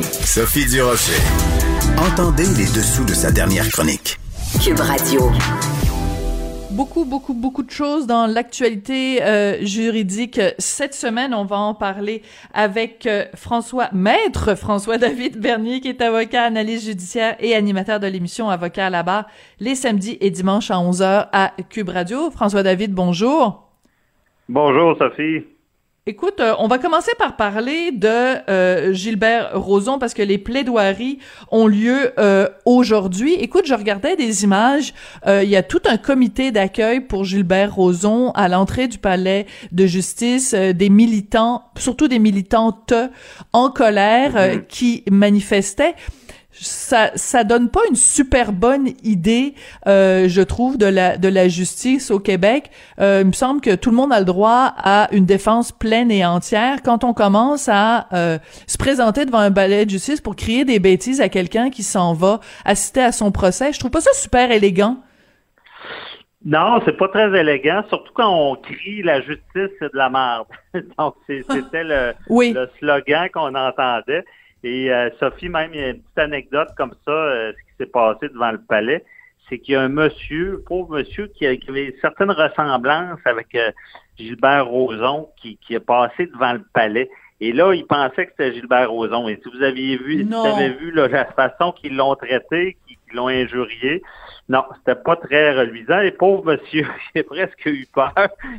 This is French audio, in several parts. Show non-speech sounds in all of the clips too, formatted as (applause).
Sophie Durocher. Entendez les dessous de sa dernière chronique. Cube Radio. Beaucoup, beaucoup, beaucoup de choses dans l'actualité euh, juridique. Cette semaine, on va en parler avec euh, François, maître François-David Bernier, qui est avocat, analyste judiciaire et animateur de l'émission Avocat à la barre, les samedis et dimanches à 11h à Cube Radio. François-David, bonjour. Bonjour, Sophie. Écoute, euh, on va commencer par parler de euh, Gilbert Rozon parce que les plaidoiries ont lieu euh, aujourd'hui. Écoute, je regardais des images. Il y a tout un comité d'accueil pour Gilbert Rozon à l'entrée du palais de justice. des militants, surtout des militantes en colère mm-hmm. qui manifestaient ça ça donne pas une super bonne idée euh, je trouve de la de la justice au Québec euh, il me semble que tout le monde a le droit à une défense pleine et entière quand on commence à euh, se présenter devant un balai de justice pour crier des bêtises à quelqu'un qui s'en va assister à son procès je trouve pas ça super élégant non, c'est pas très élégant, surtout quand on crie la justice c'est de la merde. (laughs) Donc c'était le, le slogan qu'on entendait. Et euh, Sophie, même, il y a une petite anecdote comme ça, euh, ce qui s'est passé devant le palais, c'est qu'il y a un monsieur, pauvre monsieur, qui, avait certaines ressemblances avec euh, Gilbert Rozon, qui, qui est passé devant le palais. Et là, il pensait que c'était Gilbert Rozon. Et si vous aviez vu, si vous avez vu la façon qu'ils l'ont traité, qu'ils l'ont injurié, non, c'était pas très reluisant. Et pauvre monsieur, (laughs) il a presque eu peur,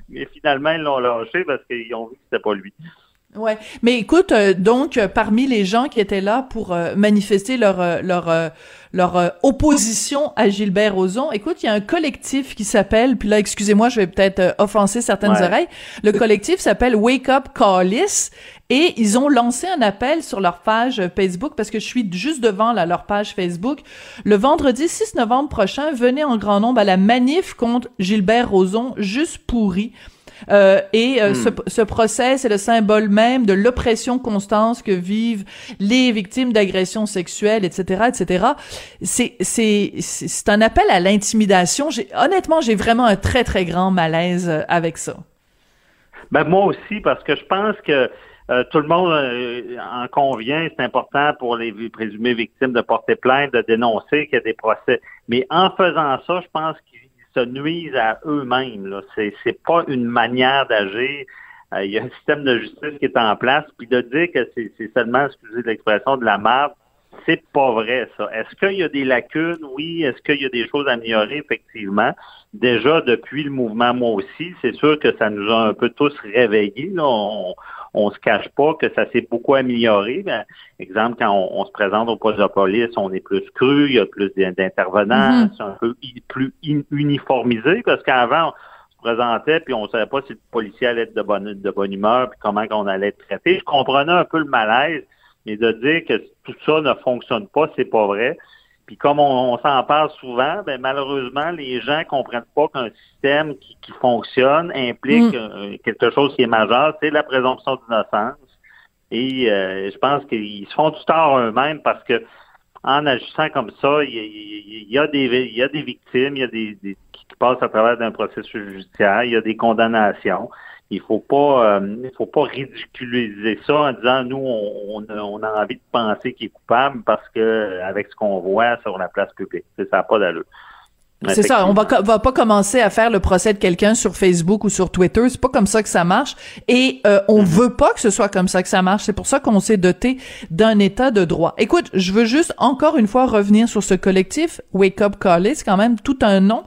mais finalement, ils l'ont lâché parce qu'ils ont vu que c'était pas lui. Ouais, mais écoute, euh, donc euh, parmi les gens qui étaient là pour euh, manifester leur leur leur opposition à Gilbert Rozon, écoute, il y a un collectif qui s'appelle, puis là, excusez-moi, je vais peut-être offenser certaines oreilles. Le collectif s'appelle Wake Up Callis et ils ont lancé un appel sur leur page Facebook parce que je suis juste devant là, leur page Facebook. Le vendredi 6 novembre prochain, venez en grand nombre à la manif contre Gilbert Rozon, juste pourri. Euh, et euh, ce, hmm. ce, procès, c'est le symbole même de l'oppression constante que vivent les victimes d'agressions sexuelles, etc., etc. C'est c'est c'est un appel à l'intimidation. J'ai honnêtement, j'ai vraiment un très très grand malaise euh, avec ça. Ben moi aussi, parce que je pense que tout le monde en convient, c'est important pour les présumées victimes de porter plainte, de dénoncer qu'il y a des procès. Mais en faisant ça, je pense qu'il se nuisent à eux-mêmes. C'est, c'est pas une manière d'agir. Euh, il y a un système de justice qui est en place, puis de dire que c'est, seulement, excusez l'expression, de la merde, c'est pas vrai, ça. Est-ce qu'il y a des lacunes? Oui. Est-ce qu'il y a des choses à améliorer? Effectivement. Déjà, depuis le mouvement Moi aussi, c'est sûr que ça nous a un peu tous réveillés. Là. On se cache pas que ça s'est beaucoup amélioré. Ben, exemple, quand on, se présente au poste de police, on est plus cru, il y a plus d'intervenants, mm-hmm. c'est un peu plus uniformisé parce qu'avant, on se présentait puis on savait pas si le policier allait être de bonne, de bonne humeur puis comment on allait être traité. Je comprenais un peu le malaise, mais de dire que tout ça ne fonctionne pas, c'est pas vrai. Puis comme on, s'en parle souvent, ben malheureusement, les gens comprennent pas qu'un système qui, fonctionne implique mm. euh, quelque chose qui est majeur, c'est la présomption d'innocence. Et euh, je pense qu'ils se font du tort eux-mêmes parce que en agissant comme ça, il y, a, des il y a des victimes, il y a des, des qui passent à travers d'un processus judiciaire, il y a des condamnations il faut pas euh, il faut pas ridiculiser ça en disant nous on, on, a envie de penser qu'il est coupable parce que avec ce qu'on voit sur la place publique. Ça n'a pas d'allure c'est ça, on va, va pas commencer à faire le procès de quelqu'un sur Facebook ou sur Twitter, c'est pas comme ça que ça marche et euh, on mm-hmm. veut pas que ce soit comme ça que ça marche, c'est pour ça qu'on s'est doté d'un état de droit. Écoute, je veux juste encore une fois revenir sur ce collectif Wake Up Call, c'est quand même tout un nom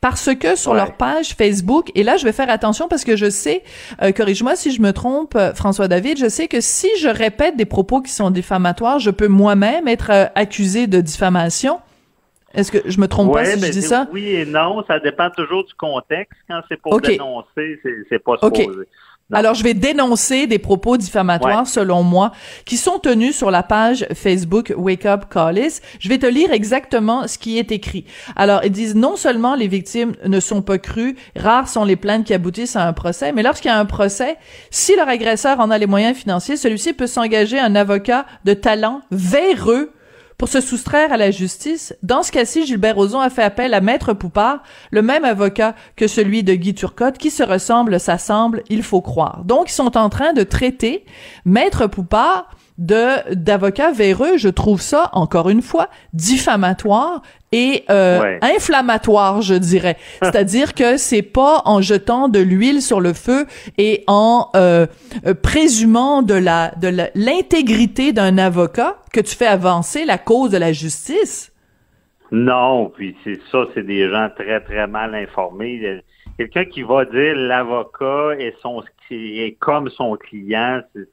parce que sur leur page Facebook et là je vais faire attention parce que je sais euh, corrige-moi si je me trompe euh, François David, je sais que si je répète des propos qui sont diffamatoires, je peux moi-même être accusé de diffamation. Est-ce que je me trompe pas si je dis ça? Oui et non, ça dépend toujours du contexte. Quand c'est pour dénoncer, c'est pas supposé. Alors, je vais dénoncer des propos diffamatoires, selon moi, qui sont tenus sur la page Facebook Wake Up Callis. Je vais te lire exactement ce qui est écrit. Alors, ils disent non seulement les victimes ne sont pas crues, rares sont les plaintes qui aboutissent à un procès, mais lorsqu'il y a un procès, si leur agresseur en a les moyens financiers, celui-ci peut s'engager un avocat de talent véreux pour se soustraire à la justice. Dans ce cas-ci, Gilbert Rozon a fait appel à Maître Poupard, le même avocat que celui de Guy Turcotte, qui se ressemble, s'assemble, il faut croire. Donc, ils sont en train de traiter Maître Poupard de d'avocats véreux. Je trouve ça, encore une fois, diffamatoire et euh, inflammatoire, je dirais. (laughs) C'est-à-dire que c'est pas en jetant de l'huile sur le feu et en euh, euh, présumant de la de l'intégrité d'un avocat que tu fais avancer la cause de la justice. Non, puis c'est ça, c'est des gens très très mal informés. Quelqu'un qui va dire l'avocat est son est comme son client, c'est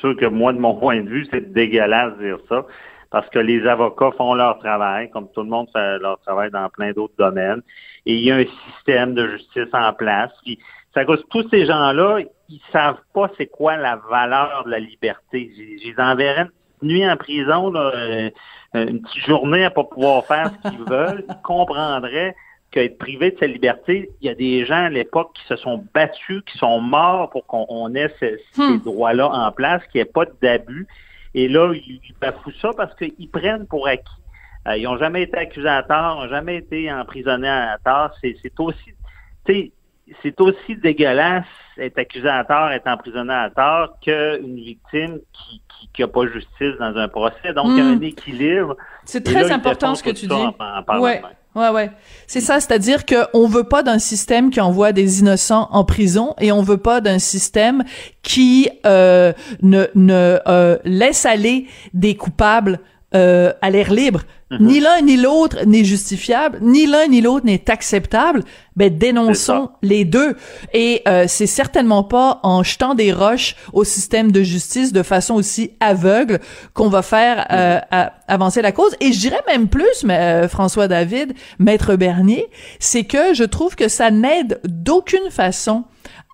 sûr que moi, de mon (laughs) point de vue, c'est dégueulasse de dire ça parce que les avocats font leur travail, comme tout le monde fait leur travail dans plein d'autres domaines. Et il y a un système de justice en place. Puis, ça cause tous ces gens-là, ils savent pas c'est quoi la valeur de la liberté. Ils enverrais une nuit en prison, euh, une petite journée à pas pouvoir faire ce qu'ils (laughs) veulent. Ils comprendraient qu'être privé de sa liberté, il y a des gens à l'époque qui se sont battus, qui sont morts pour qu'on ait ces, hmm. droits-là en place, qu'il n'y ait pas d'abus. Et là, ils, bafouent ça parce qu'ils prennent pour acquis. Euh, ils n'ont jamais été accusés à tort, n'ont jamais été emprisonnés à tort. C'est aussi, c'est aussi dégueulasse être accusé à tort, être emprisonné à tort, qu'une victime qui n'a pas justice dans un procès. Donc, il y a hmm. un équilibre. C'est très important ce que tu dis. ouais. Ouais, ouais. C'est ça, c'est-à-dire qu'on veut pas d'un système qui envoie des innocents en prison et on veut pas d'un système qui euh, ne, ne euh, laisse aller des coupables euh, à l'air libre. Mhm. Ni l'un ni l'autre n'est justifiable, ni l'un ni l'autre n'est acceptable. Ben dénonçons les deux. Et euh, c'est certainement pas en jetant des roches au système de justice de façon aussi aveugle qu'on va faire euh, mhm. avancer la cause. Et je dirais même plus, mais, euh, François David, maître Bernier, c'est que je trouve que ça n'aide d'aucune façon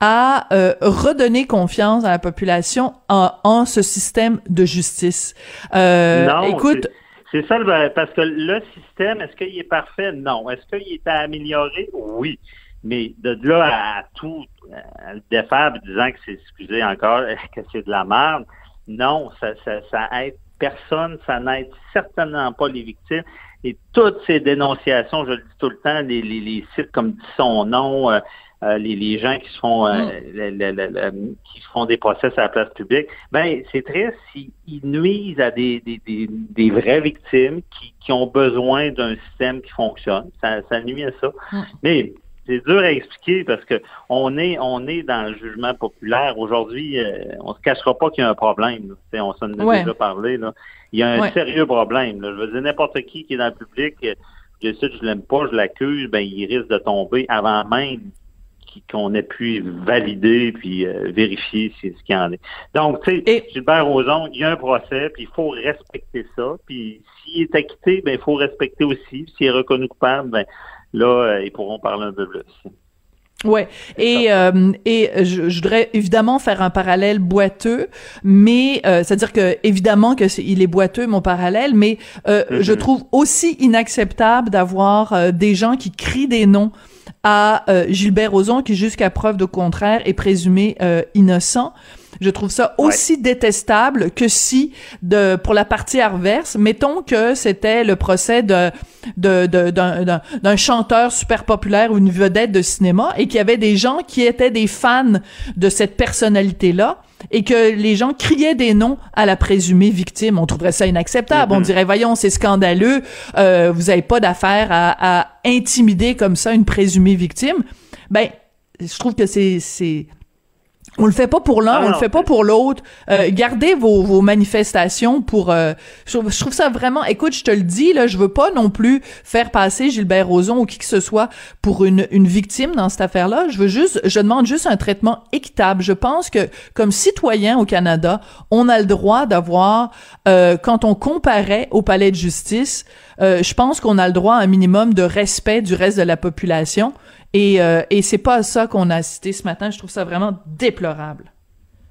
à euh, redonner confiance à la population en, en ce système de justice. Euh, non, écoute. C'est ça, parce que le système, est-ce qu'il est parfait? Non. Est-ce qu'il est à améliorer? Oui. Mais de là à tout à le défaire, disant que c'est, excusez encore, (laughs) que c'est de la merde, non, ça, ça, ça aide personne, ça n'aide certainement pas les victimes. Et toutes ces dénonciations, je le dis tout le temps, les, les, les sites comme dit son nom, euh, euh, les, gens qui se font euh, mm. qui font des procès à la place publique, ben c'est triste s'ils nuisent à des, des, des, vraies victimes qui, qui ont besoin d'un système qui fonctionne. Ça, ça nuit à ça. Mm. Mais c'est dur à expliquer parce que on est on est dans le jugement populaire. Aujourd'hui, euh, on se cachera pas qu'il y a un problème. On s'en a déjà parlé. Là. Il y a un sérieux problème. Je veux dire, n'importe qui qui est dans le public, je sais je l'aime pas, je l'accuse, ben il risque de tomber avant même qu'on ait pu valider puis euh, vérifier ce qu'il y en est. Donc, tu sais, Gilbert Rozon, il y a un procès, puis il faut respecter ça. Puis s'il est acquitté, ben il faut respecter aussi. S'il est reconnu coupable, ben là, euh, ils pourront parler un peu plus. Ouais, et euh, et je, voudrais évidemment faire un parallèle boiteux, mais c'est-à-dire que évidemment que est, il est boiteux mon parallèle, mais je mm-hmm. trouve aussi inacceptable d'avoir des gens qui crient des noms à euh, Gilbert Rozon, qui jusqu'à preuve de contraire est présumé euh, innocent. Je trouve ça aussi détestable que si, de, pour la partie adverse, mettons que c'était le procès de, de, d'un, chanteur super populaire ou une vedette de cinéma et qu'il y avait des gens qui étaient des fans de cette personnalité-là et que les gens criaient des noms à la présumée victime. On trouverait ça inacceptable. On mm-hmm. dirait, voyons, c'est scandaleux, euh, vous avez pas d'affaire à, à, intimider comme ça une présumée victime. Ben, je trouve que c'est c'est on le fait pas pour l'un, ah on le fait pas pour l'autre. Euh, gardez vos, vos manifestations pour. Euh, je, trouve ça vraiment. Écoute, je te le dis là, je veux pas non plus faire passer Gilbert Rozon ou qui que ce soit pour une, une victime dans cette affaire-là. Je veux juste, je demande juste un traitement équitable. Je pense que comme citoyen au Canada, on a le droit d'avoir, euh, quand on comparait au palais de justice, euh, je pense qu'on a le droit à un minimum de respect du reste de la population. Et, euh, et c'est pas ça qu'on a cité ce matin. Je trouve ça vraiment déplorable.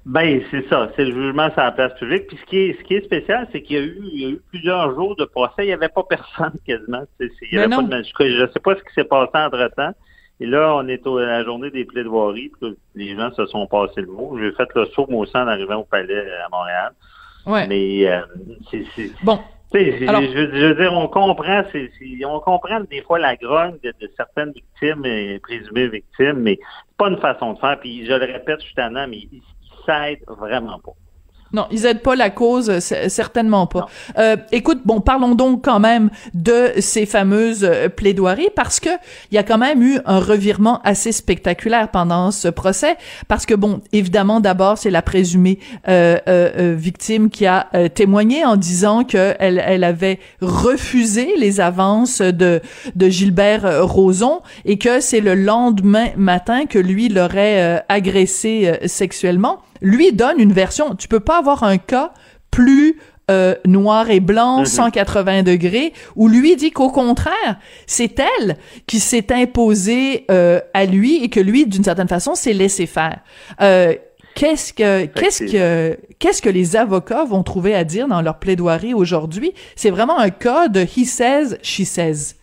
Ben, c'est ça. C'est le jugement sur la place publique. Puis ce qui est, ce qui est spécial, c'est qu'il y a eu, il y a eu plusieurs jours de procès. Il n'y avait pas personne quasiment. Il y avait pas de Je ne sais pas ce qui s'est passé entre-temps. Et là, on est à la journée des plaidoiries. Puis les gens se sont passés le mot. J'ai fait le saut, moi aussi, en arrivant au palais à Montréal. Ouais. Mais euh, c'est... Bon. Je, veux dire, on comprend, c'est, on comprend des fois la grogne de, certaines victimes et présumées victimes, mais pas une façon de faire. Puis je le répète, je suis tannant, mais ça aide vraiment pas. Non, ils aident pas la cause, certainement pas. Euh, écoute, bon, parlons donc quand même de ces fameuses euh, plaidoiries parce que il y a quand même eu un revirement assez spectaculaire pendant ce procès parce que bon, évidemment, d'abord c'est la présumée euh, euh, victime qui a témoigné en disant que elle, elle avait refusé les avances de de Gilbert Rozon et que c'est le lendemain matin que lui l'aurait agressé sexuellement lui donne une version. Tu peux pas avoir un cas plus euh, noir et blanc, 180 mhm. degrés, où lui dit qu'au contraire, c'est elle qui s'est imposée euh, à lui et que lui, d'une certaine façon, s'est laissé faire. Euh, qu'est-ce que qu'est-ce que qu'est-ce que les avocats vont trouver à dire dans leur plaidoirie aujourd'hui? C'est vraiment un cas de he says, she says.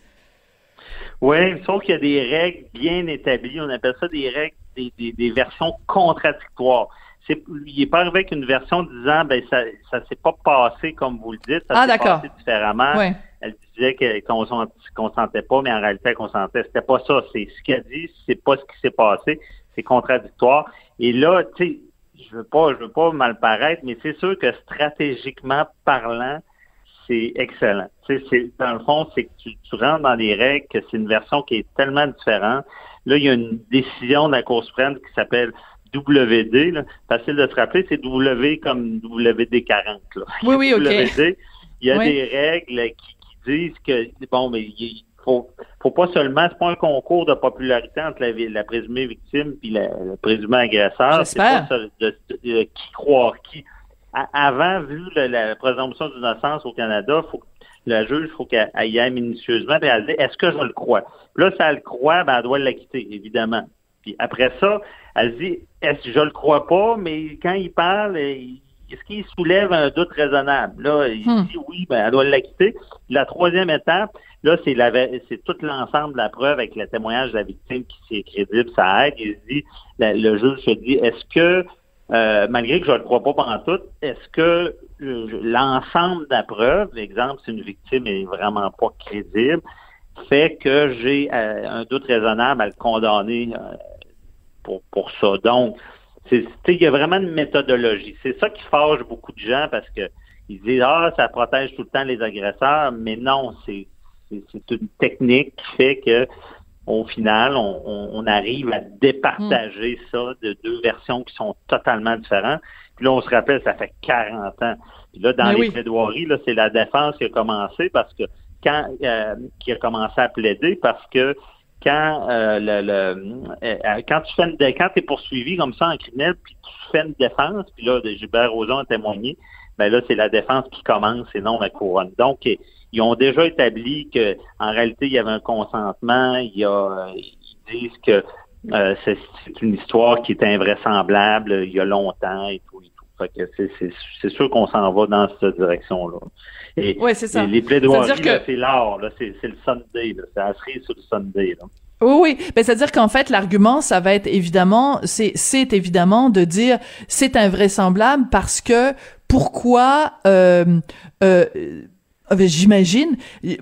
Oui, sauf qu'il y a des règles bien établies. On appelle ça des règles, des, des, des versions contradictoires il n'est pas arrivé avec une version disant ben ça ça s'est pas passé comme vous le dites, ça ah, s'est passé différemment. Elle disait qu'on ne consentait pas, mais en réalité elle consentait. C'était pas ça. C'est ce qu'elle dit, c'est pas ce qui s'est passé. C'est contradictoire. Et là, tu sais, je veux pas, je veux pas mal paraître, mais c'est sûr que stratégiquement parlant, c'est excellent. Tu sais, dans le fond, c'est que tu, tu rentres dans les règles, que c'est une version qui est tellement différente. Là, il y a une décision de la Cour suprême qui s'appelle WD, là, facile de se rappeler, c'est W comme WD40. Là. Oui, oui, OK. Il y a des règles qui, disent que, bon, mais il faut, faut pas seulement, c'est pas un concours de popularité entre la, la présumée victime puis le présumé agresseur. C'est pas de, de, qui croire qui. avant, vu la, présomption d'innocence au Canada, faut la juge, il faut qu'elle y aille minutieusement, et elle dit, est-ce que je le crois? Là, si elle le croit, ben, elle doit l'acquitter, évidemment. Puis après ça, elle dit, est-ce je le crois pas, mais quand il parle, est-ce qu'il soulève un doute raisonnable? Là, il hmm. dit oui, ben, elle doit l'acquitter. La troisième étape, là, c'est la, c'est tout l'ensemble de la preuve avec le témoignage de la victime qui c'est crédible, ça aide. Il dit, le juge se dit, est-ce que, euh, malgré que je ne le crois pas pendant tout, est-ce que euh, l'ensemble de la preuve, l'exemple, si une victime est vraiment pas crédible, fait que j'ai euh, un doute raisonnable à le condamner pour, pour ça. Donc, il y a vraiment une méthodologie. C'est ça qui fâche beaucoup de gens parce que ils disent Ah, ça protège tout le temps les agresseurs, mais non, c'est une technique qui fait que au final, on, arrive à départager mm. ça de deux versions qui sont totalement différentes. Puis là, on se rappelle, ça fait 40 ans. Puis là, dans les plaidoiries, là, c'est la défense qui a commencé parce que quand euh, qui a commencé à plaider parce que quand euh, le, euh, quand tu fais une, quand es poursuivi comme ça en criminel, puis tu fais une défense, puis là, Gilbert Rozon a témoigné, ben là, c'est la défense qui commence et non la couronne. Donc, ils ont déjà établi que en réalité, il y avait un consentement, il y a, ils disent que euh, c'est une histoire qui est invraisemblable il y a longtemps et tout c'est sûr qu'on s'en va dans cette direction-là. Et, ouais, c'est ça. les plaidoiries, que... c'est l'art, c'est le Sunday, c'est la cerise sur le Sunday. Là. Oui, oui. Ben, c'est-à-dire qu'en fait, l'argument, ça va être évidemment, c'est, c'est évidemment de dire c'est invraisemblable parce que pourquoi euh, euh, j'imagine.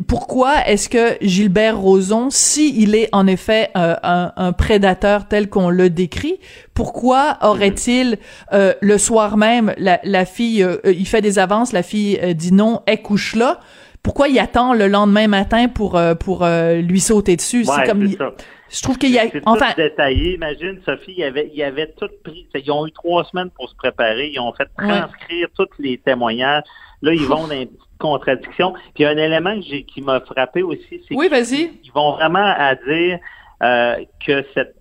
Pourquoi est-ce que Gilbert Rozon, si il est en effet euh, un, prédateur tel qu'on le décrit, pourquoi aurait-il euh, le soir même la, fille, euh, il fait des avances, la fille dit non, elle couche là. Pourquoi il attend le lendemain matin pour pour lui sauter dessus? C'est comme ça. Je trouve qu'il y a enfin tout détaillé. Imagine Sophie, il avait il avait tout pris. Ils ont eu trois semaines pour se préparer. Ils ont fait transcrire tous les témoignages. Là, ils vont dans contradiction. Puis un élément qui m'a frappé aussi, c'est oui, qu'ils vont vraiment à dire euh, que cette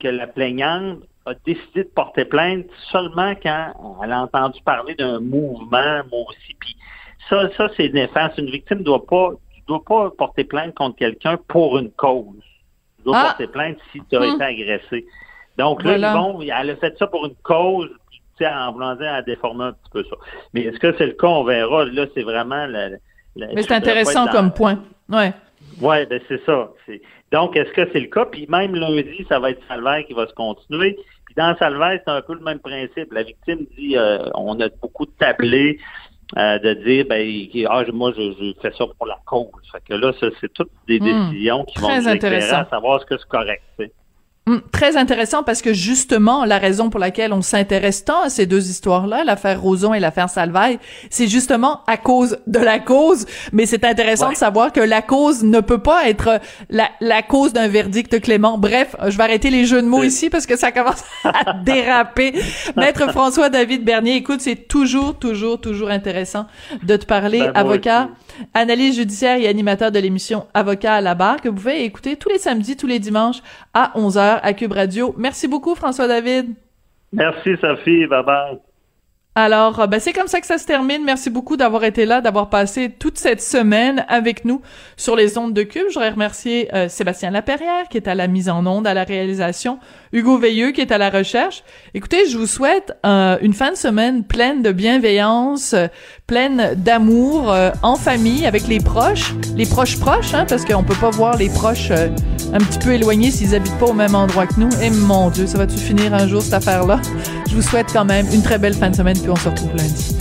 que la plaignante a décidé de porter plainte seulement quand elle a entendu parler d'un mouvement, moi aussi. Puis ça, ça c'est néfaste. Une victime ne doit pas, doit pas porter plainte contre quelqu'un pour une cause. Tu dois ah! porter plainte si tu as hum. été agressé. Donc là, ils vont, elle a fait ça pour une cause, en voulant dire, à déformer un petit peu ça. Mais est-ce que c'est le cas? On verra. Là, c'est vraiment... La, Mais c'est intéressant comme point. Ouais. Oui, ben c'est ça. Donc, est-ce que c'est le cas? Puis même lundi, ça va être Salvaire qui va se continuer. Puis dans Salvaire, c'est un peu le même principe. La victime dit euh, on a beaucoup de tablés euh, de dire ben ah, moi je, fais ça pour la cause. Fait que là, c'est toutes des hmm. décisions qui vont nous éclairer à savoir ce que c'est correct. Hum, très intéressant parce que justement, la raison pour laquelle on s'intéresse tant à ces deux histoires-là, l'affaire Roson et l'affaire Salvaille, c'est justement à cause de la cause. Mais c'est intéressant de savoir que la cause ne peut pas être la, la cause d'un verdict clément. Bref, je vais arrêter les jeux de mots ici parce que ça commence (laughs) à déraper. (laughs) Maître François-David Bernier, écoute, c'est toujours, toujours, toujours intéressant de te parler, ben, avocat, analyse judiciaire et animateur de l'émission Avocat à la barre que vous pouvez écouter tous les samedis, tous les dimanches à 11h à Cube Radio. Merci beaucoup, François David. Merci, Sophie. Bye bye. Alors, euh, ben, c'est comme ça que ça se termine. Merci beaucoup d'avoir été là, d'avoir passé toute cette semaine avec nous sur les ondes de Cube. Je voudrais remercier euh, Sébastien Laperrière, qui est à la mise en onde, à la réalisation, Hugo Veilleux, qui est à la recherche. Écoutez, je vous souhaite euh, une fin de semaine pleine de bienveillance, pleine d'amour, en famille, avec les proches, les proches proches, hein, parce qu'on peut pas voir les proches un petit peu éloignés s'ils habitent pas au même endroit que nous. Et mon Dieu, ça va-tu finir un jour cette affaire-là? Je vous souhaite quand même une très belle fin de semaine puis on se retrouve lundi.